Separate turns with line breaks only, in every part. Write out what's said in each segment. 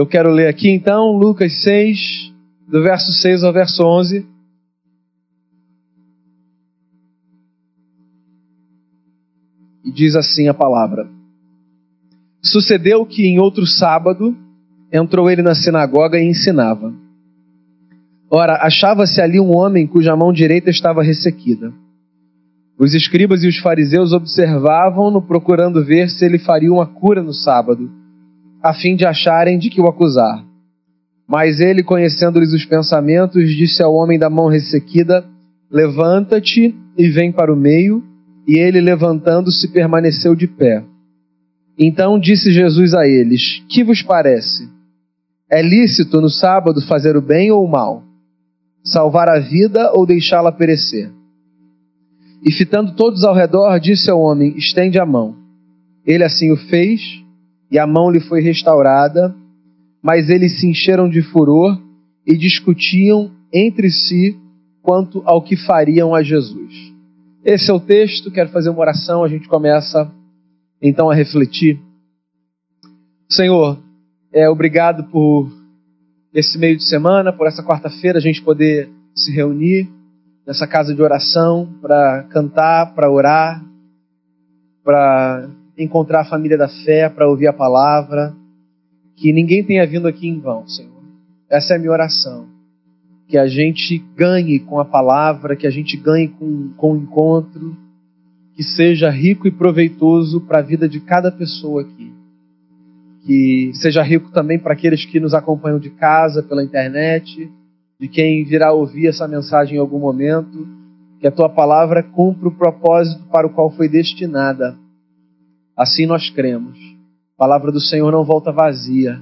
Eu quero ler aqui então Lucas 6, do verso 6 ao verso 11. E diz assim a palavra: Sucedeu que em outro sábado entrou ele na sinagoga e ensinava. Ora, achava-se ali um homem cuja mão direita estava ressequida. Os escribas e os fariseus observavam-no, procurando ver se ele faria uma cura no sábado, a fim de acharem de que o acusar. Mas ele, conhecendo-lhes os pensamentos, disse ao homem da mão ressequida: Levanta-te e vem para o meio. E ele, levantando-se, permaneceu de pé. Então disse Jesus a eles: Que vos parece? É lícito no sábado fazer o bem ou o mal? Salvar a vida ou deixá-la perecer? E fitando todos ao redor, disse ao homem: Estende a mão. Ele assim o fez, e a mão lhe foi restaurada, mas eles se encheram de furor e discutiam entre si quanto ao que fariam a Jesus. Esse é o texto, quero fazer uma oração, a gente começa então a refletir. Senhor, é, obrigado por esse meio de semana, por essa quarta-feira a gente poder se reunir nessa casa de oração para cantar, para orar, para encontrar a família da fé, para ouvir a palavra. Que ninguém tenha vindo aqui em vão, Senhor. Essa é a minha oração. Que a gente ganhe com a palavra, que a gente ganhe com, com o encontro, que seja rico e proveitoso para a vida de cada pessoa aqui. Que seja rico também para aqueles que nos acompanham de casa, pela internet, de quem virá ouvir essa mensagem em algum momento, que a tua palavra cumpra o propósito para o qual foi destinada. Assim nós cremos. A palavra do Senhor não volta vazia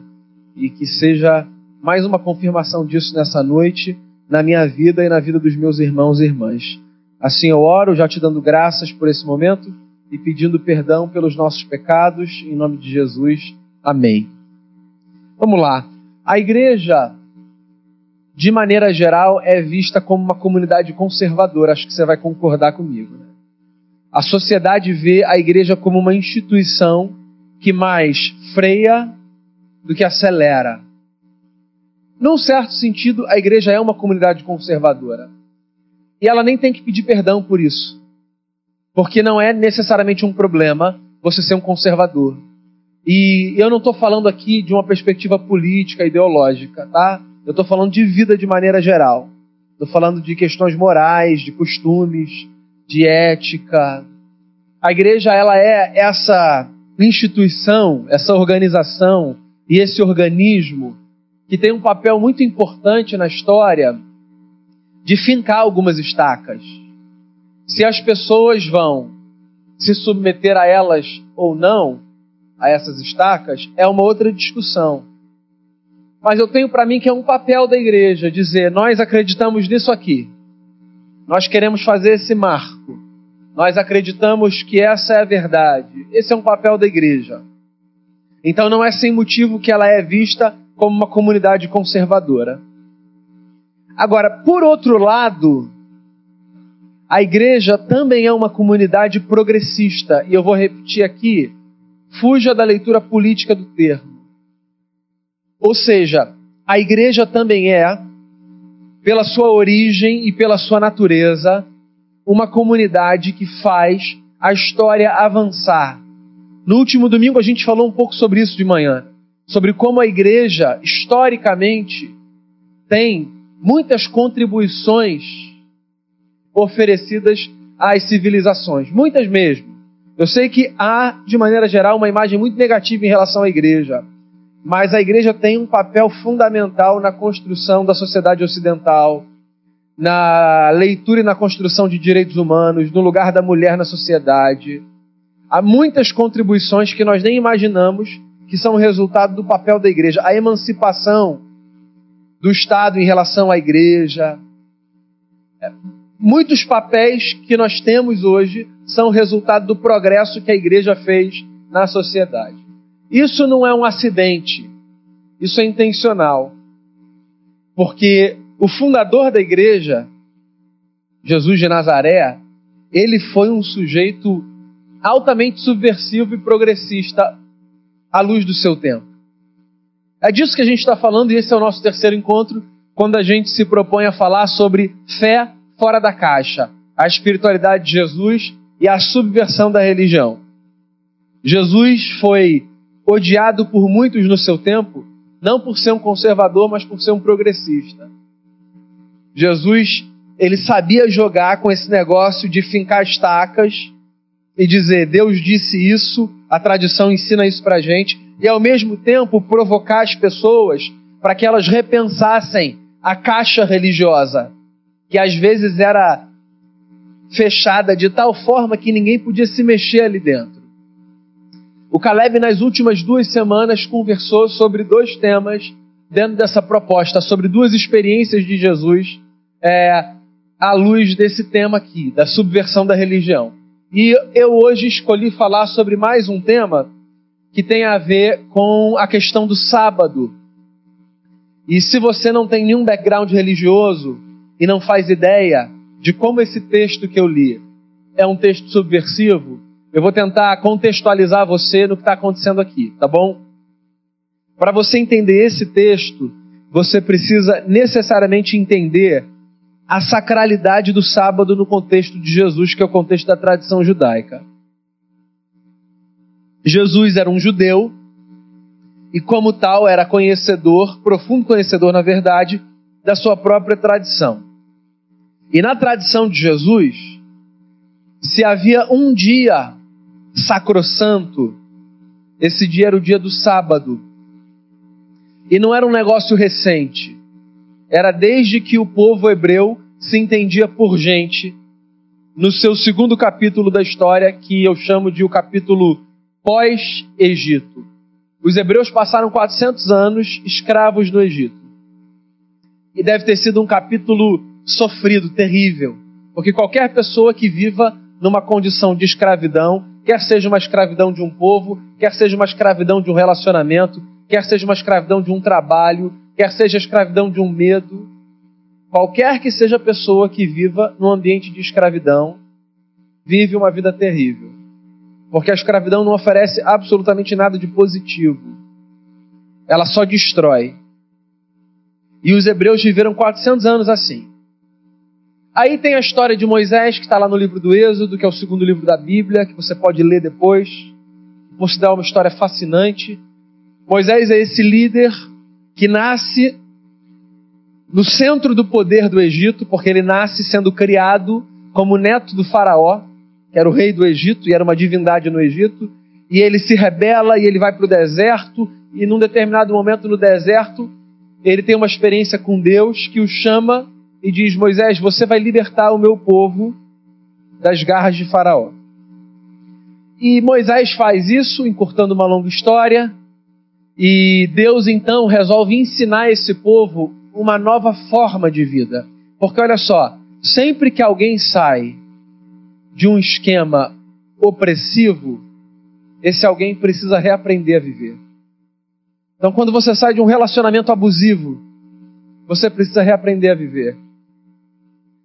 e que seja mais uma confirmação disso nessa noite, na minha vida e na vida dos meus irmãos e irmãs. Assim eu oro, já te dando graças por esse momento e pedindo perdão pelos nossos pecados, em nome de Jesus. Amém. Vamos lá. A igreja de maneira geral, é vista como uma comunidade conservadora. Acho que você vai concordar comigo. Né? A sociedade vê a igreja como uma instituição que mais freia do que acelera. Num certo sentido, a igreja é uma comunidade conservadora. E ela nem tem que pedir perdão por isso. Porque não é necessariamente um problema você ser um conservador. E eu não estou falando aqui de uma perspectiva política, ideológica, tá? Eu estou falando de vida de maneira geral. Estou falando de questões morais, de costumes, de ética. A igreja ela é essa instituição, essa organização e esse organismo que tem um papel muito importante na história de fincar algumas estacas. Se as pessoas vão se submeter a elas ou não, a essas estacas, é uma outra discussão. Mas eu tenho para mim que é um papel da igreja dizer: nós acreditamos nisso aqui. Nós queremos fazer esse marco. Nós acreditamos que essa é a verdade. Esse é um papel da igreja. Então não é sem motivo que ela é vista como uma comunidade conservadora. Agora, por outro lado, a igreja também é uma comunidade progressista. E eu vou repetir aqui: fuja da leitura política do termo. Ou seja, a igreja também é, pela sua origem e pela sua natureza, uma comunidade que faz a história avançar. No último domingo a gente falou um pouco sobre isso de manhã, sobre como a igreja, historicamente, tem muitas contribuições oferecidas às civilizações, muitas mesmo. Eu sei que há, de maneira geral, uma imagem muito negativa em relação à igreja mas a igreja tem um papel fundamental na construção da sociedade ocidental, na leitura e na construção de direitos humanos, no lugar da mulher na sociedade. Há muitas contribuições que nós nem imaginamos que são resultado do papel da igreja. A emancipação do Estado em relação à igreja. É, muitos papéis que nós temos hoje são resultado do progresso que a igreja fez na sociedade. Isso não é um acidente, isso é intencional. Porque o fundador da igreja, Jesus de Nazaré, ele foi um sujeito altamente subversivo e progressista à luz do seu tempo. É disso que a gente está falando e esse é o nosso terceiro encontro, quando a gente se propõe a falar sobre fé fora da caixa, a espiritualidade de Jesus e a subversão da religião. Jesus foi odiado por muitos no seu tempo, não por ser um conservador, mas por ser um progressista. Jesus, ele sabia jogar com esse negócio de fincar estacas e dizer: Deus disse isso, a tradição ensina isso para gente, e ao mesmo tempo provocar as pessoas para que elas repensassem a caixa religiosa, que às vezes era fechada de tal forma que ninguém podia se mexer ali dentro. O Caleb, nas últimas duas semanas, conversou sobre dois temas dentro dessa proposta, sobre duas experiências de Jesus é, à luz desse tema aqui, da subversão da religião. E eu hoje escolhi falar sobre mais um tema que tem a ver com a questão do sábado. E se você não tem nenhum background religioso e não faz ideia de como esse texto que eu li é um texto subversivo, eu vou tentar contextualizar você no que está acontecendo aqui, tá bom? Para você entender esse texto, você precisa necessariamente entender a sacralidade do sábado no contexto de Jesus, que é o contexto da tradição judaica. Jesus era um judeu e, como tal, era conhecedor, profundo conhecedor, na verdade, da sua própria tradição. E na tradição de Jesus, se havia um dia sacrossanto, esse dia era o dia do sábado. E não era um negócio recente. Era desde que o povo hebreu se entendia por gente, no seu segundo capítulo da história, que eu chamo de o capítulo pós-Egito. Os hebreus passaram 400 anos escravos no Egito. E deve ter sido um capítulo sofrido, terrível. Porque qualquer pessoa que viva numa condição de escravidão, quer seja uma escravidão de um povo, quer seja uma escravidão de um relacionamento, quer seja uma escravidão de um trabalho, quer seja a escravidão de um medo, qualquer que seja a pessoa que viva num ambiente de escravidão, vive uma vida terrível. Porque a escravidão não oferece absolutamente nada de positivo. Ela só destrói. E os hebreus viveram 400 anos assim. Aí tem a história de Moisés, que está lá no livro do Êxodo, que é o segundo livro da Bíblia, que você pode ler depois. Considera uma história fascinante. Moisés é esse líder que nasce no centro do poder do Egito, porque ele nasce sendo criado como neto do Faraó, que era o rei do Egito e era uma divindade no Egito, e ele se rebela e ele vai para o deserto, e num determinado momento no deserto, ele tem uma experiência com Deus que o chama e diz: Moisés, você vai libertar o meu povo das garras de Faraó. E Moisés faz isso, encurtando uma longa história, e Deus então resolve ensinar esse povo uma nova forma de vida. Porque olha só, sempre que alguém sai de um esquema opressivo, esse alguém precisa reaprender a viver. Então, quando você sai de um relacionamento abusivo, você precisa reaprender a viver.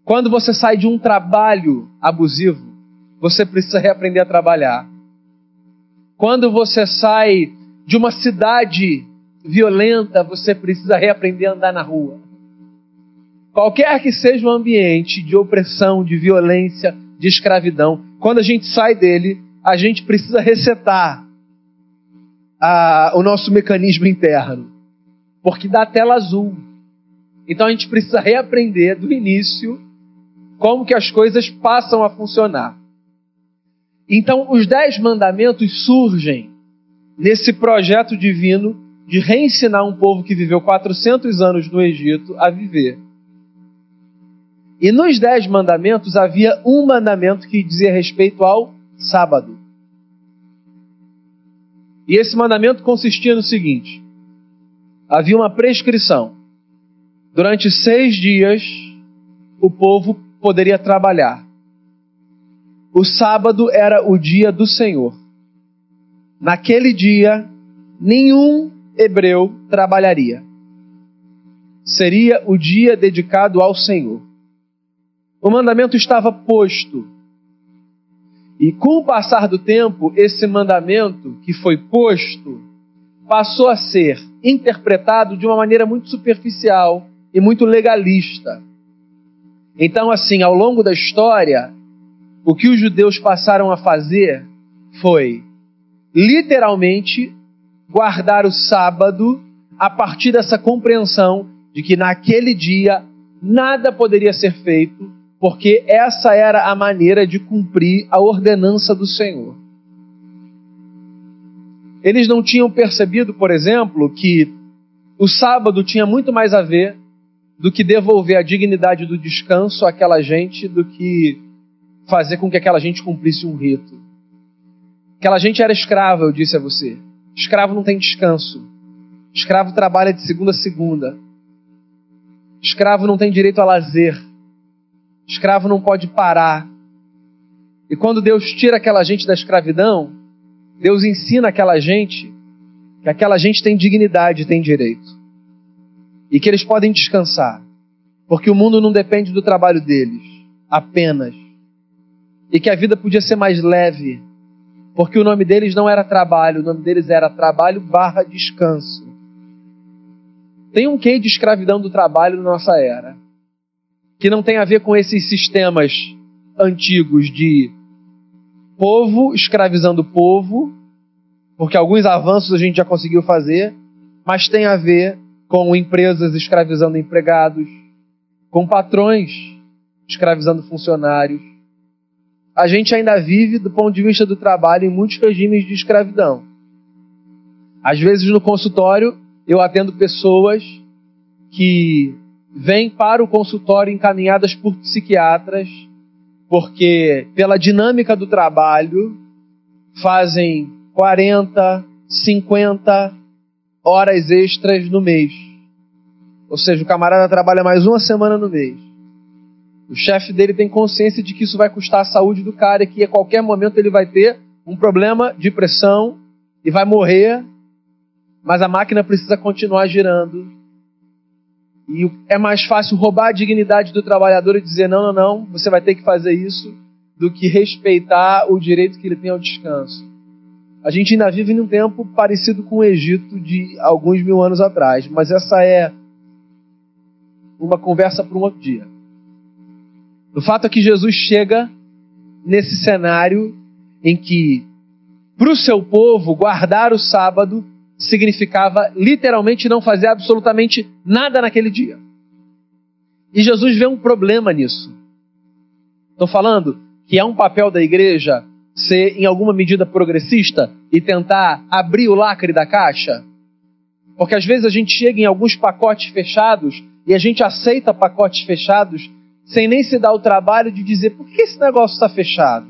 Quando você sai de um trabalho abusivo, você precisa reaprender a trabalhar. Quando você sai de uma cidade violenta, você precisa reaprender a andar na rua. Qualquer que seja o ambiente de opressão, de violência, de escravidão, quando a gente sai dele, a gente precisa resetar a, o nosso mecanismo interno, porque dá tela azul. Então a gente precisa reaprender do início como que as coisas passam a funcionar. Então, os dez mandamentos surgem nesse projeto divino de reensinar um povo que viveu 400 anos no Egito a viver. E nos dez mandamentos havia um mandamento que dizia respeito ao sábado. E esse mandamento consistia no seguinte: havia uma prescrição. Durante seis dias, o povo poderia trabalhar. O sábado era o dia do Senhor. Naquele dia, nenhum hebreu trabalharia. Seria o dia dedicado ao Senhor. O mandamento estava posto. E com o passar do tempo, esse mandamento que foi posto passou a ser interpretado de uma maneira muito superficial e muito legalista. Então, assim, ao longo da história, o que os judeus passaram a fazer foi, literalmente, guardar o sábado a partir dessa compreensão de que naquele dia nada poderia ser feito, porque essa era a maneira de cumprir a ordenança do Senhor. Eles não tinham percebido, por exemplo, que o sábado tinha muito mais a ver do que devolver a dignidade do descanso àquela gente do que fazer com que aquela gente cumprisse um rito. Aquela gente era escrava, eu disse a você. Escravo não tem descanso. Escravo trabalha de segunda a segunda. Escravo não tem direito a lazer. Escravo não pode parar. E quando Deus tira aquela gente da escravidão, Deus ensina aquela gente que aquela gente tem dignidade, tem direito e que eles podem descansar, porque o mundo não depende do trabalho deles apenas, e que a vida podia ser mais leve, porque o nome deles não era trabalho, o nome deles era trabalho barra descanso. Tem um quê de escravidão do trabalho na nossa era, que não tem a ver com esses sistemas antigos de povo escravizando povo, porque alguns avanços a gente já conseguiu fazer, mas tem a ver com empresas escravizando empregados, com patrões escravizando funcionários. A gente ainda vive, do ponto de vista do trabalho, em muitos regimes de escravidão. Às vezes, no consultório, eu atendo pessoas que vêm para o consultório encaminhadas por psiquiatras, porque, pela dinâmica do trabalho, fazem 40, 50, horas extras no mês. Ou seja, o camarada trabalha mais uma semana no mês. O chefe dele tem consciência de que isso vai custar a saúde do cara e que a qualquer momento ele vai ter um problema de pressão e vai morrer, mas a máquina precisa continuar girando. E é mais fácil roubar a dignidade do trabalhador e dizer: não, não, não, você vai ter que fazer isso, do que respeitar o direito que ele tem ao descanso. A gente ainda vive num tempo parecido com o Egito de alguns mil anos atrás, mas essa é uma conversa para um outro dia. O fato é que Jesus chega nesse cenário em que, para o seu povo, guardar o sábado significava literalmente não fazer absolutamente nada naquele dia. E Jesus vê um problema nisso. Estou falando que é um papel da igreja ser em alguma medida progressista e tentar abrir o lacre da caixa? Porque às vezes a gente chega em alguns pacotes fechados e a gente aceita pacotes fechados sem nem se dar o trabalho de dizer por que esse negócio está fechado?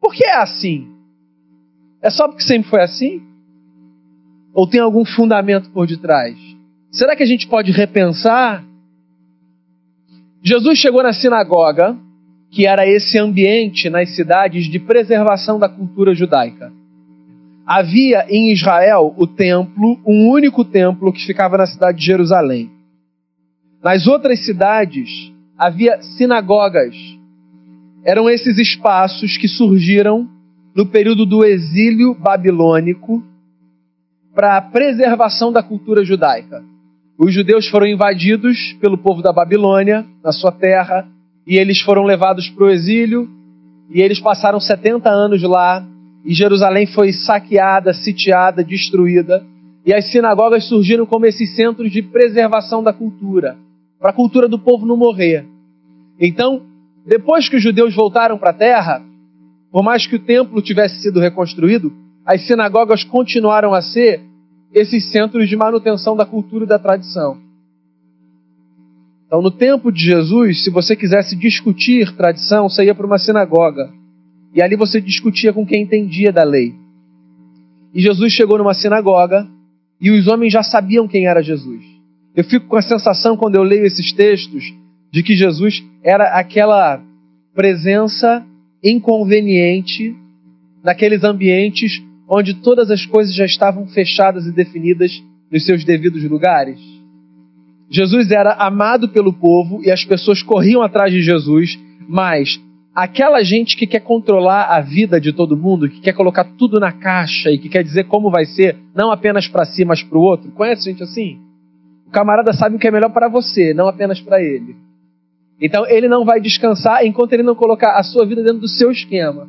Por que é assim? É só porque sempre foi assim? Ou tem algum fundamento por detrás? Será que a gente pode repensar? Jesus chegou na sinagoga que era esse ambiente nas cidades de preservação da cultura judaica. Havia em Israel o templo, um único templo que ficava na cidade de Jerusalém. Nas outras cidades havia sinagogas. Eram esses espaços que surgiram no período do exílio babilônico para a preservação da cultura judaica. Os judeus foram invadidos pelo povo da Babilônia, na sua terra, e eles foram levados para o exílio, e eles passaram 70 anos lá, e Jerusalém foi saqueada, sitiada, destruída, e as sinagogas surgiram como esses centros de preservação da cultura, para a cultura do povo não morrer. Então, depois que os judeus voltaram para a terra, por mais que o templo tivesse sido reconstruído, as sinagogas continuaram a ser esses centros de manutenção da cultura e da tradição. Então, no tempo de Jesus, se você quisesse discutir tradição, você ia para uma sinagoga. E ali você discutia com quem entendia da lei. E Jesus chegou numa sinagoga e os homens já sabiam quem era Jesus. Eu fico com a sensação, quando eu leio esses textos, de que Jesus era aquela presença inconveniente naqueles ambientes onde todas as coisas já estavam fechadas e definidas nos seus devidos lugares. Jesus era amado pelo povo e as pessoas corriam atrás de Jesus, mas aquela gente que quer controlar a vida de todo mundo, que quer colocar tudo na caixa e que quer dizer como vai ser, não apenas para si, mas para o outro. Conhece gente assim? O camarada sabe o que é melhor para você, não apenas para ele. Então ele não vai descansar enquanto ele não colocar a sua vida dentro do seu esquema.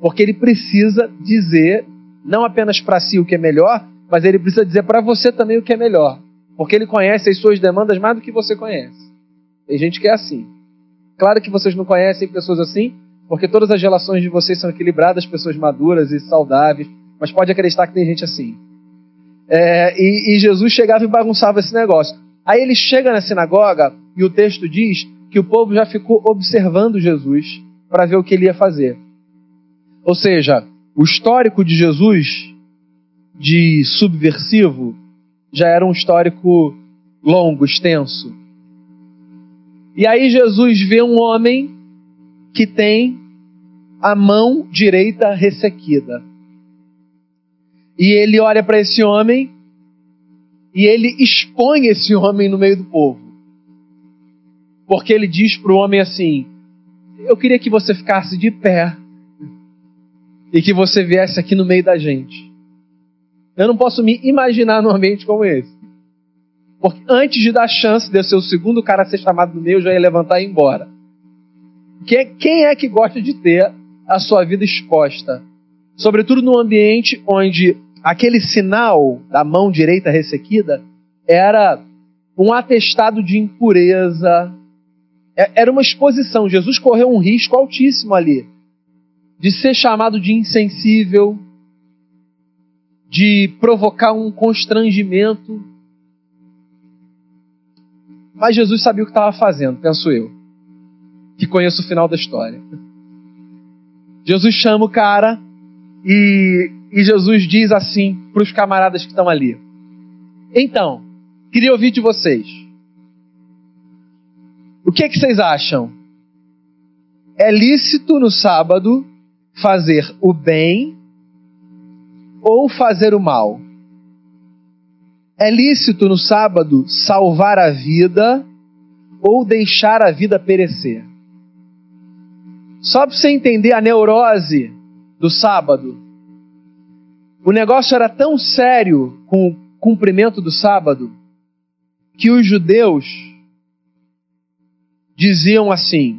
Porque ele precisa dizer, não apenas para si o que é melhor, mas ele precisa dizer para você também o que é melhor. Porque ele conhece as suas demandas mais do que você conhece. Tem gente que é assim. Claro que vocês não conhecem pessoas assim, porque todas as relações de vocês são equilibradas, pessoas maduras e saudáveis, mas pode acreditar que tem gente assim. É, e, e Jesus chegava e bagunçava esse negócio. Aí ele chega na sinagoga e o texto diz que o povo já ficou observando Jesus para ver o que ele ia fazer. Ou seja, o histórico de Jesus de subversivo já era um histórico longo, extenso. E aí Jesus vê um homem que tem a mão direita ressequida. E ele olha para esse homem e ele expõe esse homem no meio do povo. Porque ele diz para o homem assim: Eu queria que você ficasse de pé e que você viesse aqui no meio da gente. Eu não posso me imaginar num ambiente como esse. Porque antes de dar chance de eu ser o segundo cara a ser chamado no meio, eu já ia levantar e ir embora. Quem é que gosta de ter a sua vida exposta? Sobretudo num ambiente onde aquele sinal da mão direita ressequida era um atestado de impureza, é, era uma exposição. Jesus correu um risco altíssimo ali de ser chamado de insensível, de provocar um constrangimento. Mas Jesus sabia o que estava fazendo, penso eu, que conheço o final da história. Jesus chama o cara e, e Jesus diz assim para os camaradas que estão ali: Então, queria ouvir de vocês. O que, é que vocês acham? É lícito no sábado fazer o bem ou fazer o mal? É lícito no sábado salvar a vida ou deixar a vida perecer? Só para você entender a neurose do sábado. O negócio era tão sério com o cumprimento do sábado que os judeus diziam assim: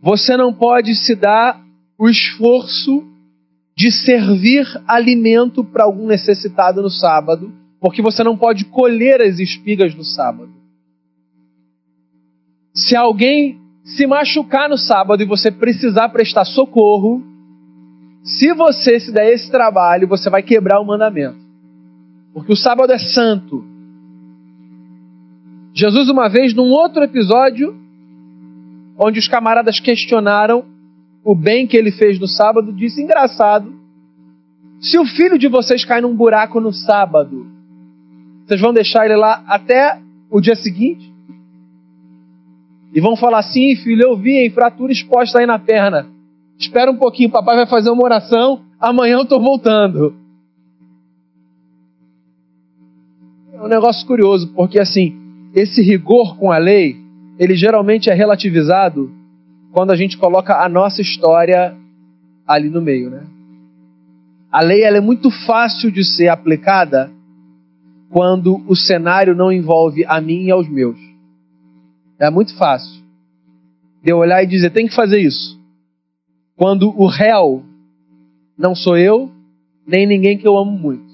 você não pode se dar o esforço de servir alimento para algum necessitado no sábado, porque você não pode colher as espigas no sábado. Se alguém se machucar no sábado e você precisar prestar socorro, se você se der esse trabalho, você vai quebrar o mandamento. Porque o sábado é santo. Jesus, uma vez, num outro episódio, onde os camaradas questionaram o bem que ele fez no sábado, disse: engraçado, se o filho de vocês cai num buraco no sábado, vocês vão deixar ele lá até o dia seguinte? E vão falar assim, filho, eu vi a fratura exposta aí na perna. Espera um pouquinho, papai vai fazer uma oração, amanhã eu estou voltando. É um negócio curioso, porque assim, esse rigor com a lei, ele geralmente é relativizado quando a gente coloca a nossa história ali no meio, né? A lei ela é muito fácil de ser aplicada quando o cenário não envolve a mim e aos meus. É muito fácil de eu olhar e dizer tem que fazer isso. Quando o réu não sou eu, nem ninguém que eu amo muito.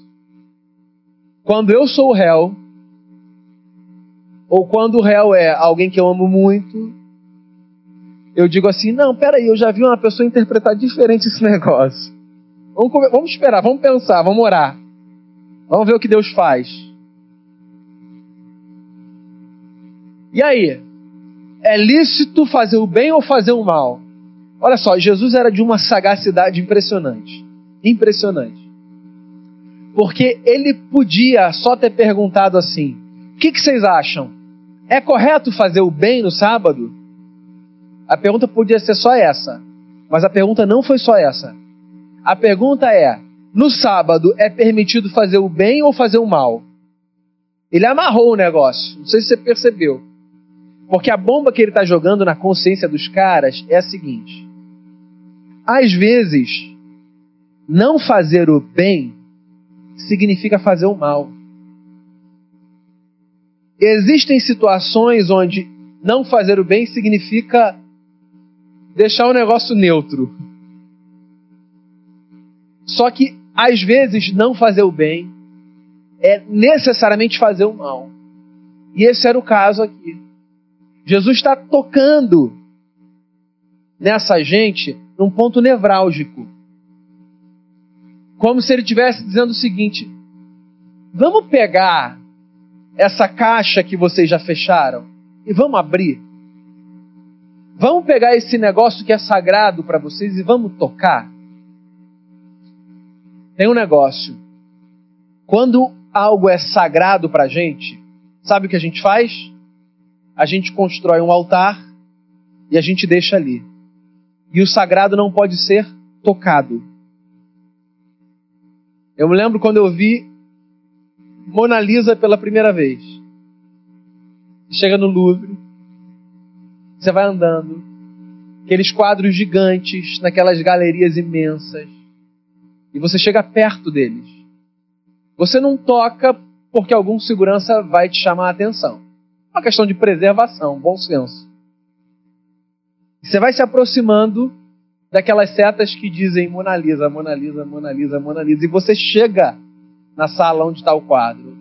Quando eu sou o réu, ou quando o réu é alguém que eu amo muito, eu digo assim: não, peraí, eu já vi uma pessoa interpretar diferente esse negócio. Vamos, vamos esperar, vamos pensar, vamos orar. Vamos ver o que Deus faz. E aí? É lícito fazer o bem ou fazer o mal? Olha só, Jesus era de uma sagacidade impressionante. Impressionante. Porque ele podia só ter perguntado assim: o que, que vocês acham? É correto fazer o bem no sábado? A pergunta podia ser só essa. Mas a pergunta não foi só essa. A pergunta é: no sábado é permitido fazer o bem ou fazer o mal? Ele amarrou o negócio. Não sei se você percebeu. Porque a bomba que ele está jogando na consciência dos caras é a seguinte: às vezes, não fazer o bem significa fazer o mal. Existem situações onde não fazer o bem significa deixar o negócio neutro. Só que, às vezes, não fazer o bem é necessariamente fazer o mal. E esse era o caso aqui. Jesus está tocando nessa gente num ponto nevrálgico. Como se ele estivesse dizendo o seguinte: vamos pegar essa caixa que vocês já fecharam e vamos abrir. Vamos pegar esse negócio que é sagrado para vocês e vamos tocar. Tem um negócio. Quando algo é sagrado para a gente, sabe o que a gente faz? A gente constrói um altar e a gente deixa ali. E o sagrado não pode ser tocado. Eu me lembro quando eu vi Mona Lisa pela primeira vez. Chega no Louvre, você vai andando, aqueles quadros gigantes, naquelas galerias imensas, e você chega perto deles. Você não toca porque algum segurança vai te chamar a atenção. É uma questão de preservação, bom senso. Você vai se aproximando daquelas setas que dizem Mona Lisa, Mona Lisa, Mona Lisa, Mona Lisa, e você chega na sala onde está o quadro.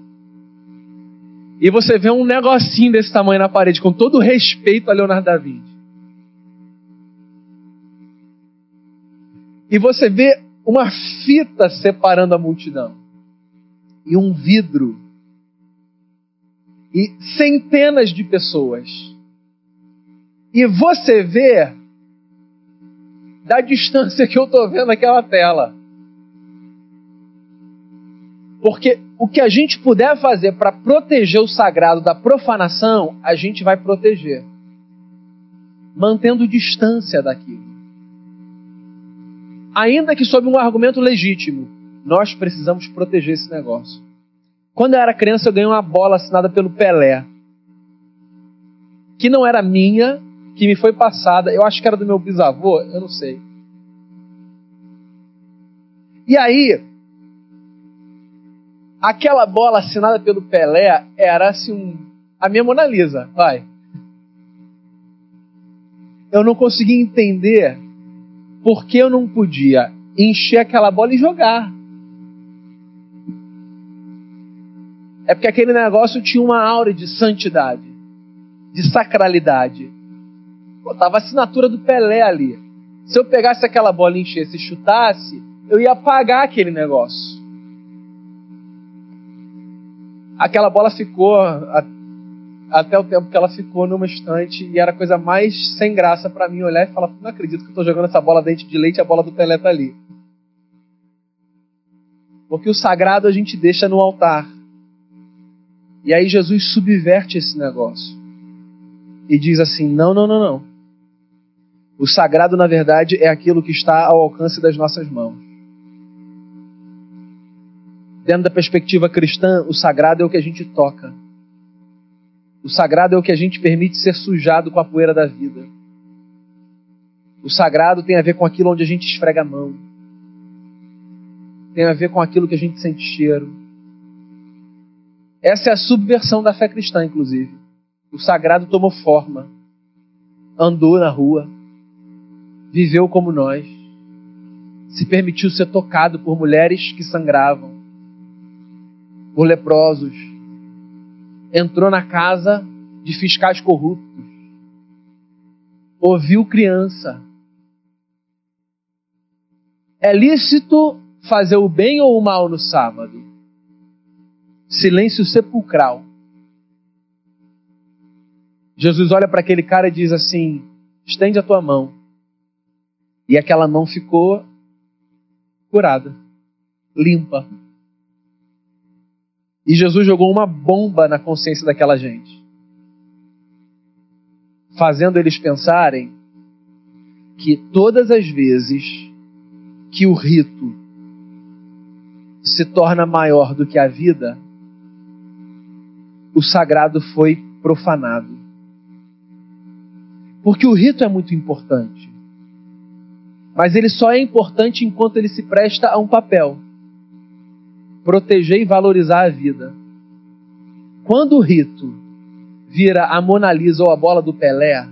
E você vê um negocinho desse tamanho na parede, com todo respeito a Leonardo da Vinci. E você vê uma fita separando a multidão. E um vidro. E centenas de pessoas. E você vê da distância que eu estou vendo aquela tela. Porque o que a gente puder fazer para proteger o sagrado da profanação, a gente vai proteger, mantendo distância daquilo. Ainda que sob um argumento legítimo, nós precisamos proteger esse negócio. Quando eu era criança, eu ganhei uma bola assinada pelo Pelé, que não era minha, que me foi passada, eu acho que era do meu bisavô, eu não sei. E aí, aquela bola assinada pelo Pelé era assim um, a minha Mona Lisa, vai. Eu não conseguia entender por que eu não podia encher aquela bola e jogar. É porque aquele negócio tinha uma aura de santidade, de sacralidade. Botava a assinatura do Pelé ali. Se eu pegasse aquela bola e enchesse e chutasse, eu ia apagar aquele negócio aquela bola ficou a, até o tempo que ela ficou numa estante e era a coisa mais sem graça para mim olhar e falar: não acredito que eu estou jogando essa bola dente de leite e a bola do Pelé tá ali. Porque o sagrado a gente deixa no altar. E aí Jesus subverte esse negócio e diz assim: não, não, não, não. O sagrado, na verdade, é aquilo que está ao alcance das nossas mãos. Dentro da perspectiva cristã, o sagrado é o que a gente toca. O sagrado é o que a gente permite ser sujado com a poeira da vida. O sagrado tem a ver com aquilo onde a gente esfrega a mão. Tem a ver com aquilo que a gente sente cheiro. Essa é a subversão da fé cristã, inclusive. O sagrado tomou forma, andou na rua, viveu como nós, se permitiu ser tocado por mulheres que sangravam, por leprosos, entrou na casa de fiscais corruptos, ouviu criança. É lícito fazer o bem ou o mal no sábado? Silêncio sepulcral. Jesus olha para aquele cara e diz assim: estende a tua mão. E aquela mão ficou curada, limpa. E Jesus jogou uma bomba na consciência daquela gente, fazendo eles pensarem que todas as vezes que o rito se torna maior do que a vida, o sagrado foi profanado. Porque o rito é muito importante. Mas ele só é importante enquanto ele se presta a um papel: proteger e valorizar a vida. Quando o rito vira a Mona Lisa ou a bola do Pelé,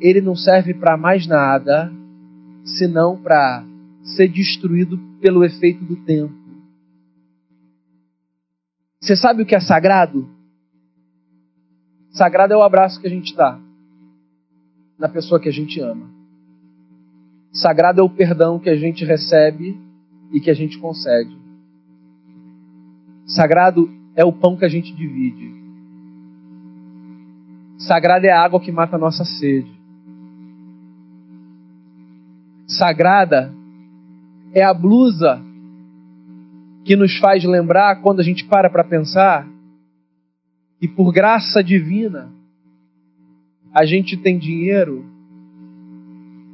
ele não serve para mais nada senão para ser destruído pelo efeito do tempo. Você sabe o que é sagrado? Sagrado é o abraço que a gente dá na pessoa que a gente ama. Sagrado é o perdão que a gente recebe e que a gente concede. Sagrado é o pão que a gente divide. Sagrado é a água que mata a nossa sede. Sagrada é a blusa que nos faz lembrar, quando a gente para para pensar, que por graça divina a gente tem dinheiro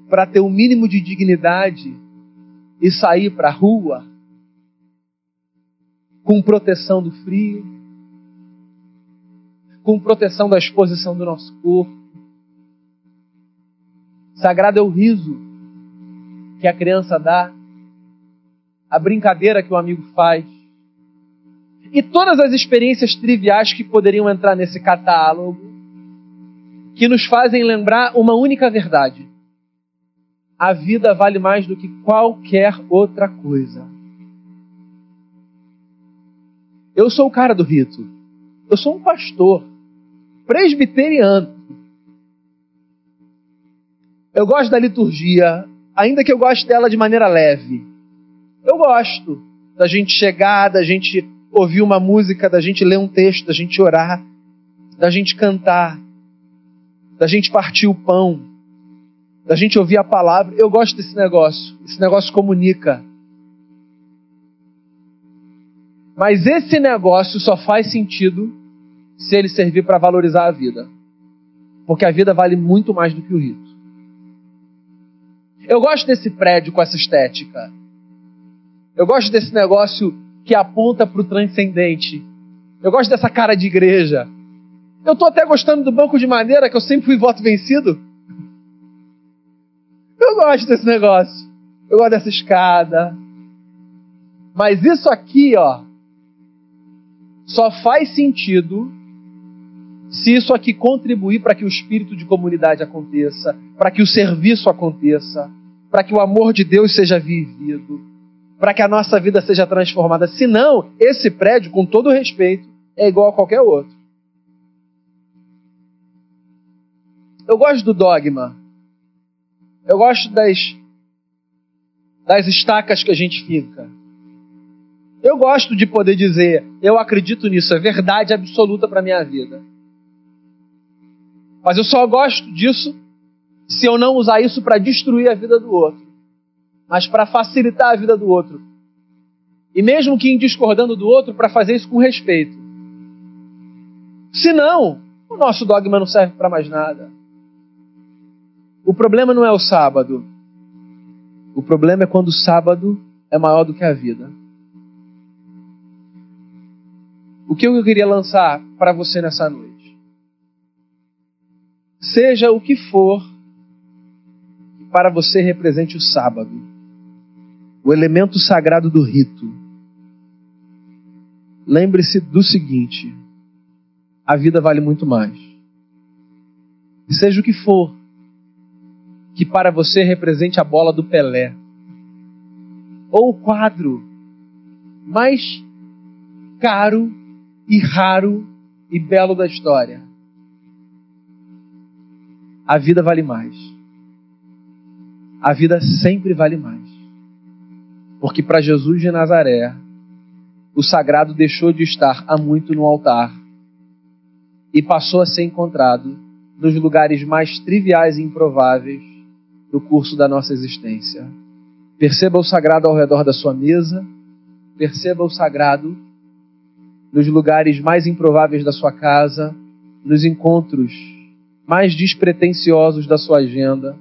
para ter o um mínimo de dignidade e sair para a rua com proteção do frio, com proteção da exposição do nosso corpo. Sagrado é o riso que a criança dá, a brincadeira que o amigo faz. E todas as experiências triviais que poderiam entrar nesse catálogo que nos fazem lembrar uma única verdade: a vida vale mais do que qualquer outra coisa. Eu sou o cara do rito. Eu sou um pastor presbiteriano. Eu gosto da liturgia, ainda que eu goste dela de maneira leve. Eu gosto da gente chegar, da gente ouvir uma música, da gente ler um texto, da gente orar, da gente cantar da gente partir o pão, da gente ouvir a palavra. Eu gosto desse negócio. Esse negócio comunica. Mas esse negócio só faz sentido se ele servir para valorizar a vida. Porque a vida vale muito mais do que o rito. Eu gosto desse prédio com essa estética. Eu gosto desse negócio que aponta para o transcendente. Eu gosto dessa cara de igreja. Eu estou até gostando do banco de madeira, que eu sempre fui voto vencido. Eu gosto desse negócio. Eu gosto dessa escada. Mas isso aqui, ó, só faz sentido se isso aqui contribuir para que o espírito de comunidade aconteça, para que o serviço aconteça, para que o amor de Deus seja vivido, para que a nossa vida seja transformada. Senão, esse prédio, com todo respeito, é igual a qualquer outro. Eu gosto do dogma. Eu gosto das, das estacas que a gente fica. Eu gosto de poder dizer, eu acredito nisso, é verdade absoluta para minha vida. Mas eu só gosto disso se eu não usar isso para destruir a vida do outro, mas para facilitar a vida do outro. E mesmo que em discordando do outro, para fazer isso com respeito. Senão, o nosso dogma não serve para mais nada. O problema não é o sábado. O problema é quando o sábado é maior do que a vida. O que eu queria lançar para você nessa noite? Seja o que for que para você represente o sábado, o elemento sagrado do rito. Lembre-se do seguinte: a vida vale muito mais. Seja o que for que para você represente a bola do Pelé. Ou o quadro mais caro e raro e belo da história. A vida vale mais. A vida sempre vale mais. Porque para Jesus de Nazaré, o sagrado deixou de estar há muito no altar e passou a ser encontrado nos lugares mais triviais e improváveis no curso da nossa existência. Perceba o sagrado ao redor da sua mesa, perceba o sagrado nos lugares mais improváveis da sua casa, nos encontros mais despretensiosos da sua agenda,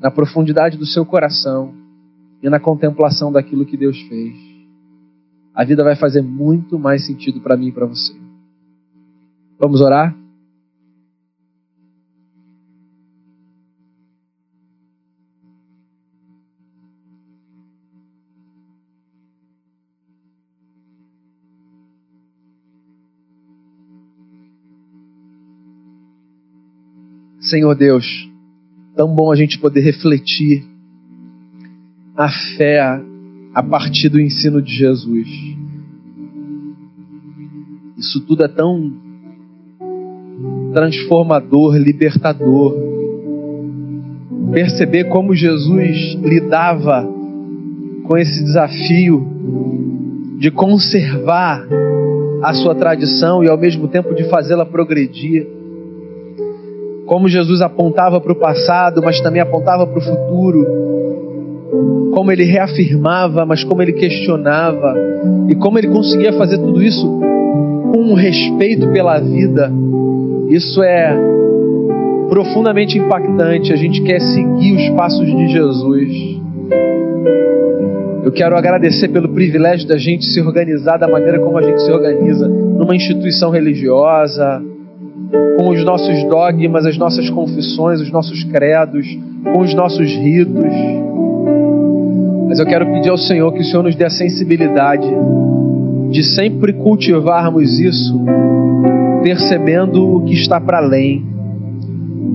na profundidade do seu coração e na contemplação daquilo que Deus fez. A vida vai fazer muito mais sentido para mim e para você. Vamos orar? Senhor Deus, tão bom a gente poder refletir a fé a partir do ensino de Jesus. Isso tudo é tão transformador, libertador. Perceber como Jesus lidava com esse desafio de conservar a sua tradição e ao mesmo tempo de fazê-la progredir. Como Jesus apontava para o passado, mas também apontava para o futuro. Como ele reafirmava, mas como ele questionava. E como ele conseguia fazer tudo isso com um respeito pela vida. Isso é profundamente impactante. A gente quer seguir os passos de Jesus. Eu quero agradecer pelo privilégio da gente se organizar da maneira como a gente se organiza numa instituição religiosa, com os nossos dogmas, as nossas confissões, os nossos credos, com os nossos ritos. Mas eu quero pedir ao Senhor que o Senhor nos dê a sensibilidade de sempre cultivarmos isso, percebendo o que está para além.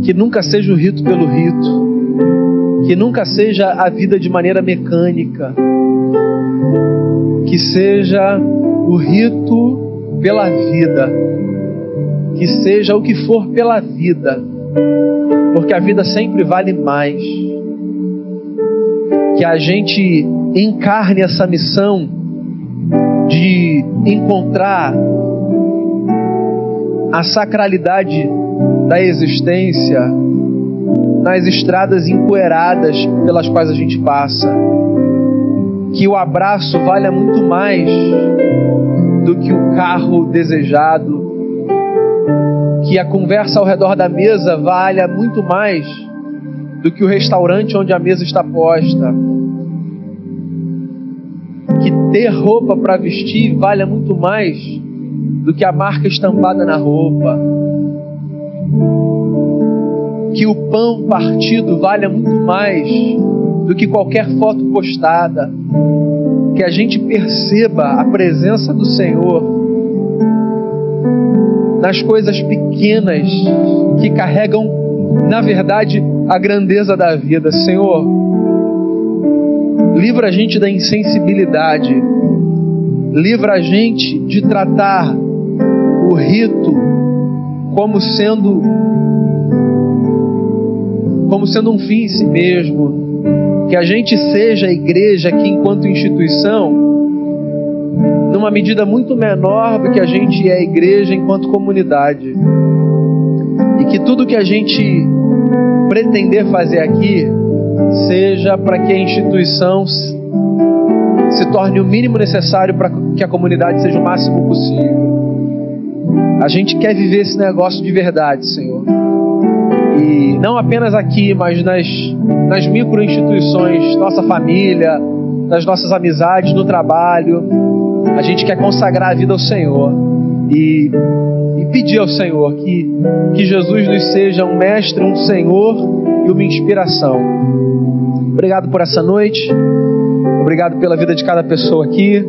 Que nunca seja o rito pelo rito, que nunca seja a vida de maneira mecânica, que seja o rito pela vida, que seja o que for pela vida, porque a vida sempre vale mais. Que a gente encarne essa missão de encontrar a sacralidade da existência nas estradas empoeiradas pelas quais a gente passa que o abraço valha muito mais do que o carro desejado, que a conversa ao redor da mesa valha muito mais do que o restaurante onde a mesa está posta, que ter roupa para vestir valha muito mais do que a marca estampada na roupa, que o pão partido valha muito mais do que qualquer foto postada. Que a gente perceba a presença do Senhor nas coisas pequenas que carregam, na verdade, a grandeza da vida. Senhor, livra a gente da insensibilidade, livra a gente de tratar o rito como sendo como sendo um fim em si mesmo, que a gente seja a igreja que, enquanto instituição, numa medida muito menor do que a gente é a igreja enquanto comunidade. E que tudo que a gente pretender fazer aqui seja para que a instituição se torne o mínimo necessário para que a comunidade seja o máximo possível. A gente quer viver esse negócio de verdade, Senhor. E não apenas aqui, mas nas, nas micro-instituições, nossa família, nas nossas amizades, no trabalho. A gente quer consagrar a vida ao Senhor e, e pedir ao Senhor que, que Jesus nos seja um mestre, um Senhor e uma inspiração. Obrigado por essa noite, obrigado pela vida de cada pessoa aqui.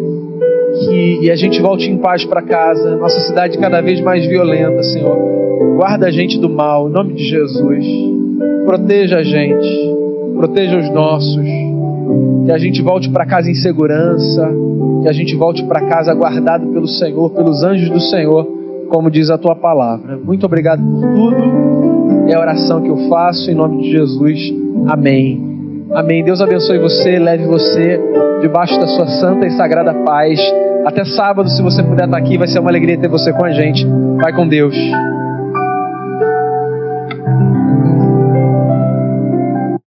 Que, e a gente volte em paz para casa, nossa cidade cada vez mais violenta, Senhor Guarda a gente do mal, em nome de Jesus. Proteja a gente, proteja os nossos. Que a gente volte para casa em segurança, que a gente volte para casa guardado pelo Senhor, pelos anjos do Senhor, como diz a tua palavra. Muito obrigado por tudo. É a oração que eu faço em nome de Jesus. Amém. Amém. Deus abençoe você, leve você debaixo da sua santa e sagrada paz. Até sábado, se você puder estar aqui, vai ser uma alegria ter você com a gente. Vai com Deus.